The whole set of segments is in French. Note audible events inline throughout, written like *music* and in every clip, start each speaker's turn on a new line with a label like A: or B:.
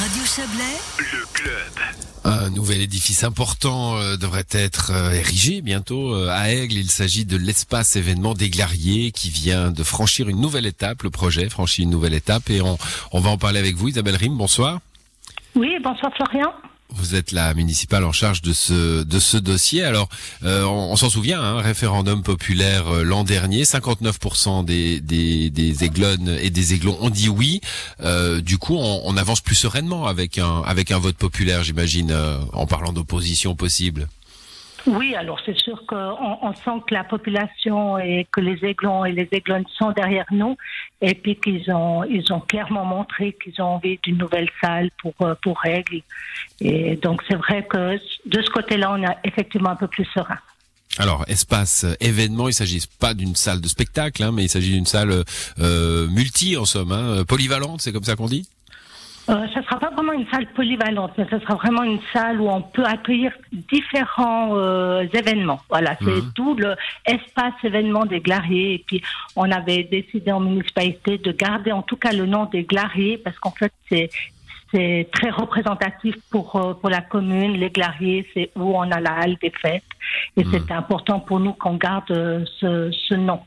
A: Radio Chablais,
B: Le club.
C: Un nouvel édifice important euh, devrait être euh, érigé bientôt euh, à Aigle. Il s'agit de l'espace événement des Glariers qui vient de franchir une nouvelle étape. Le projet franchit une nouvelle étape et on, on va en parler avec vous. Isabelle Rim, bonsoir.
D: Oui, bonsoir Florian.
C: Vous êtes la municipale en charge de ce de ce dossier. Alors, euh, on, s'en souvient, hein, référendum populaire euh, l'an dernier, 59% des, des des aiglonnes et des aiglons ont dit oui. Euh, du coup, on, on avance plus sereinement avec un avec un vote populaire, j'imagine, en parlant d'opposition possible.
D: Oui, alors c'est sûr qu'on on sent que la population et que les aiglons et les aiglonnes sont derrière nous et puis qu'ils ont ils ont clairement montré qu'ils ont envie d'une nouvelle salle pour euh, pour règles. Et donc c'est vrai que de ce côté-là, on est effectivement un peu plus serein.
C: Alors, espace euh, événement, il s'agit pas d'une salle de spectacle, hein, mais il s'agit d'une salle euh, multi en somme, hein, polyvalente, c'est comme ça qu'on dit?
D: Euh, ça sera pas vraiment une salle polyvalente, mais ça sera vraiment une salle où on peut accueillir différents euh, événements. Voilà, c'est
C: Mhm.
D: tout le espace événement des Glariers. Et puis, on avait décidé en municipalité de garder en tout cas le nom des Glariers parce qu'en fait, c'est c'est très représentatif pour euh, pour la commune. Les Glariers, c'est où on a la halle des fêtes, et
C: Mhm.
D: c'est important pour nous qu'on garde euh, ce, ce nom.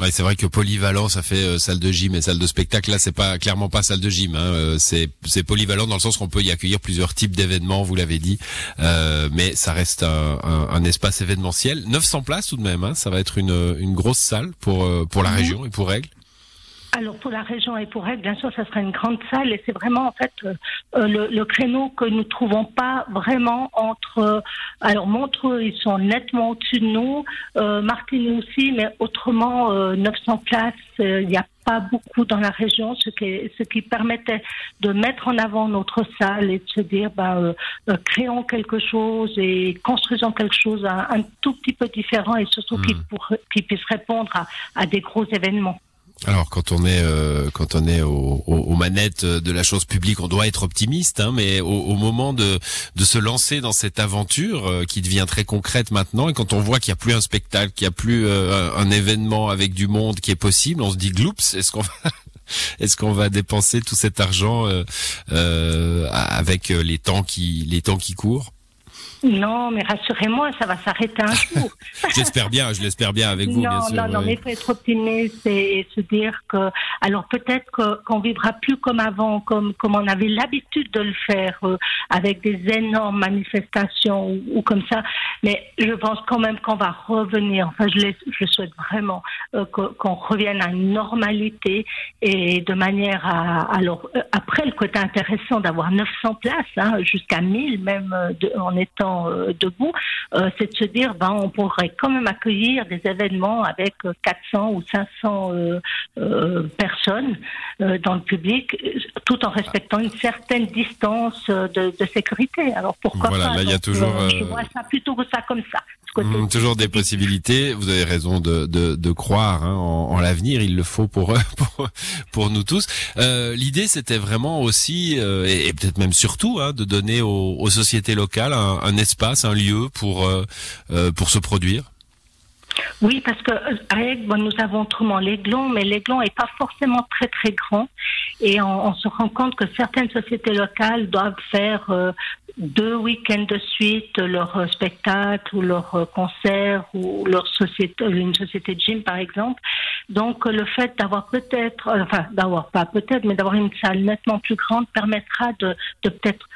C: Ouais, c'est vrai que polyvalent, ça fait euh, salle de gym et salle de spectacle. Là, c'est pas clairement pas salle de gym. Hein. euh, c'est c'est polyvalent dans le sens qu'on peut y accueillir plusieurs types d'événements. Vous l'avez dit, Euh, mais ça reste un, un- un espace événementiel. 900 places tout de même. Hein. Ça va être une une grosse salle pour pour la
D: Mhm.
C: région et pour Aigle.
D: Alors pour la région et pour elle, bien sûr, ça sera une grande salle et c'est vraiment en fait euh, euh, le, le créneau que nous trouvons pas vraiment entre. euh, alors Montreux, ils sont nettement au-dessus de nous, euh, Martigny aussi, mais autrement euh, 900 places, euh, il n'y a pas beaucoup dans la région, ce qui, ce qui permettait de mettre en avant notre salle et de se dire, ben, euh, euh, créons quelque chose et construisons quelque chose un, un tout petit peu différent et surtout qui, pour- qui puisse répondre à, à des gros événements.
C: Alors quand on est euh, quand on est au- au- aux manettes de la chose publique, on doit être optimiste, hein, mais au, moment de de se lancer dans cette aventure euh, qui devient très concrète maintenant, et quand on voit qu'il n'y a plus un spectacle, qu'il n'y a plus euh, un, événement avec du monde qui est possible, on se dit gloups, est-ce qu'on va *laughs* est-ce qu'on va dépenser tout cet argent avec les temps qui les temps qui courent?
D: Non, mais rassurez-moi, ça va s'arrêter un *laughs* jour.
C: J'espère bien, je l'espère bien avec vous,
D: non,
C: bien sûr.
D: non, non,
C: ouais.
D: mais il faut être optimiste et, et se dire que, alors peut-être qu'on vivra plus comme avant, comme, comme on avait l'habitude de le faire, euh, avec des énormes manifestations ou, ou comme ça. Mais je pense quand même qu'on va revenir. Enfin, je, je souhaite vraiment euh, qu'on revienne à une normalité et de manière à. Alors euh, après, le côté intéressant d'avoir 900 places, hein, jusqu'à 1000 même de- en étant euh, debout, euh, c'est de se dire, ben, on pourrait quand même accueillir des événements avec euh, 400 ou 500 euh, euh, personnes euh, dans le public, euh, tout en respectant une certaine distance euh, de, de sécurité. Alors pourquoi
C: Voilà,
D: pas?
C: là, y a toujours,
D: euh, Je
C: euh,
D: vois ça plutôt que ça comme ça. Côté-
C: Hum, toujours des possibilités. Vous avez raison de, de, de croire hein, en, en l'avenir. Il le faut pour *laughs* pour, pour nous tous. Euh, L'idée, c'était vraiment aussi, euh, et, et peut-être même surtout, hein, de donner aux, aux sociétés locales un, un espace, un lieu pour euh, euh, pour se produire.
D: Oui, parce que euh, à bon, nous avons autrement l'aiglon, mais l'aiglon est pas forcément très très grand, et on, se rend compte que certaines sociétés locales doivent faire euh, deux week-ends de suite leur euh, spectacle ou leur euh, concert ou leur société, une société de gym par exemple. Donc euh, le fait d'avoir peut-être, euh, enfin d'avoir pas peut-être, mais d'avoir une salle nettement plus grande permettra de, peut-être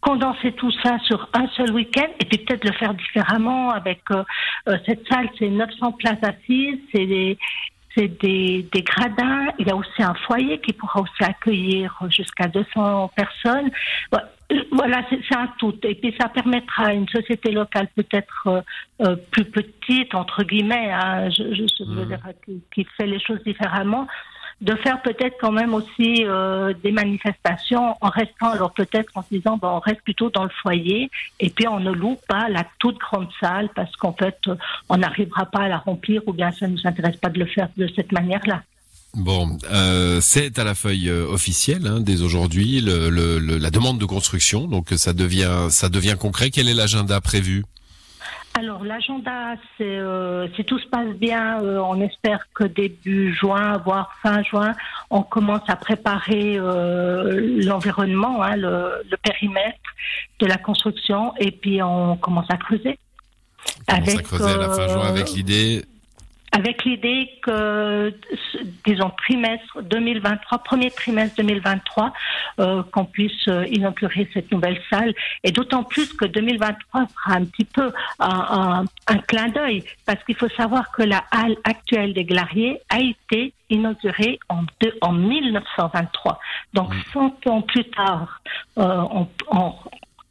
D: condenser tout ça sur un seul week-end et puis peut-être le faire différemment avec euh, euh, cette salle, c'est 900 places assises, c'est des c'est des, des gradins. Il y a aussi un foyer qui pourra aussi accueillir jusqu'à 200 personnes. Voilà, Voilà, c'est un tout. Et puis ça permettra à une société locale peut-être euh, euh, plus petite, entre guillemets, hein, je, je, je veux dire, qui, qui fait les choses différemment, de faire peut-être quand même aussi euh, des manifestations en restant alors peut-être en se disant bon, on reste plutôt dans le foyer et puis on ne loue pas la toute grande salle parce qu'en fait on n'arrivera pas à la remplir ou bien ça ne nous intéresse pas de le faire de cette manière-là.
C: Bon, euh, c'est à la feuille euh, officielle hein, dès aujourd'hui le, le- le- la demande de construction, donc ça devient ça devient concret. Quel est l'agenda prévu?
D: Alors l'agenda, c'est euh, si tout se passe bien, euh, on espère que début juin, voire fin juin, on commence à préparer euh, l'environnement, hein, le, le, périmètre de la construction, et puis on commence à creuser.
C: On commence à creuser à la fin juin avec l'idée
D: avec l'idée que, disons, trimestre 2023, premier trimestre 2023, euh, qu'on puisse euh, inaugurer cette nouvelle salle. Et d'autant plus que 2023 sera un petit peu un, un, clin d'œil, parce qu'il faut savoir que la halle actuelle des Glariers a été inaugurée en, deux, en 1923. Donc, 100 mmh. ans plus tard, euh, on, on,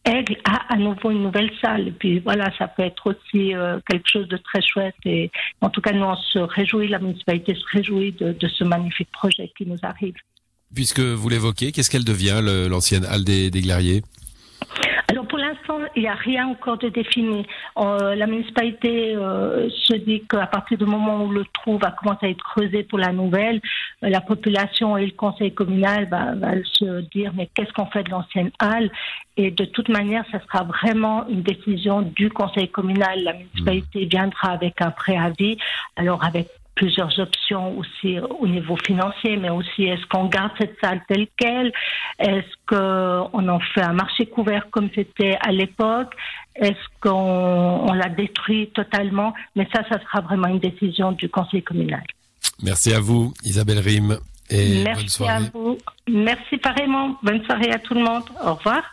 D: Aigle a à nouveau une nouvelle salle. Et puis voilà, ça peut être aussi euh, quelque chose de très chouette. Et en tout cas, nous, on se réjouit, la municipalité se réjouit de, ce magnifique projet qui nous arrive.
C: Puisque vous l'évoquez, qu'est-ce qu'elle devient, l'ancienne halle des, des Glariers?
D: L'instant, il n'y a rien encore de défini. Euh, la municipalité euh, se dit qu'à partir du moment où le trou va commencer à être creusé pour la nouvelle, euh, la population et le conseil communal va, va se dire mais qu'est-ce qu'on fait de l'ancienne halle? Et de toute manière, ce sera vraiment une décision du conseil communal. La municipalité viendra avec un préavis, alors avec plusieurs options aussi au niveau financier, mais aussi est-ce qu'on garde cette salle telle qu'elle? Est-ce qu'on en fait un marché couvert comme c'était à l'époque? Est-ce qu'on la détruit totalement? Mais ça, ça sera vraiment une décision du conseil communal.
C: Merci à vous, Isabelle Rime. Et
D: Merci
C: bonne soirée.
D: à vous. Merci pareillement. Bonne soirée à tout le monde. Au revoir.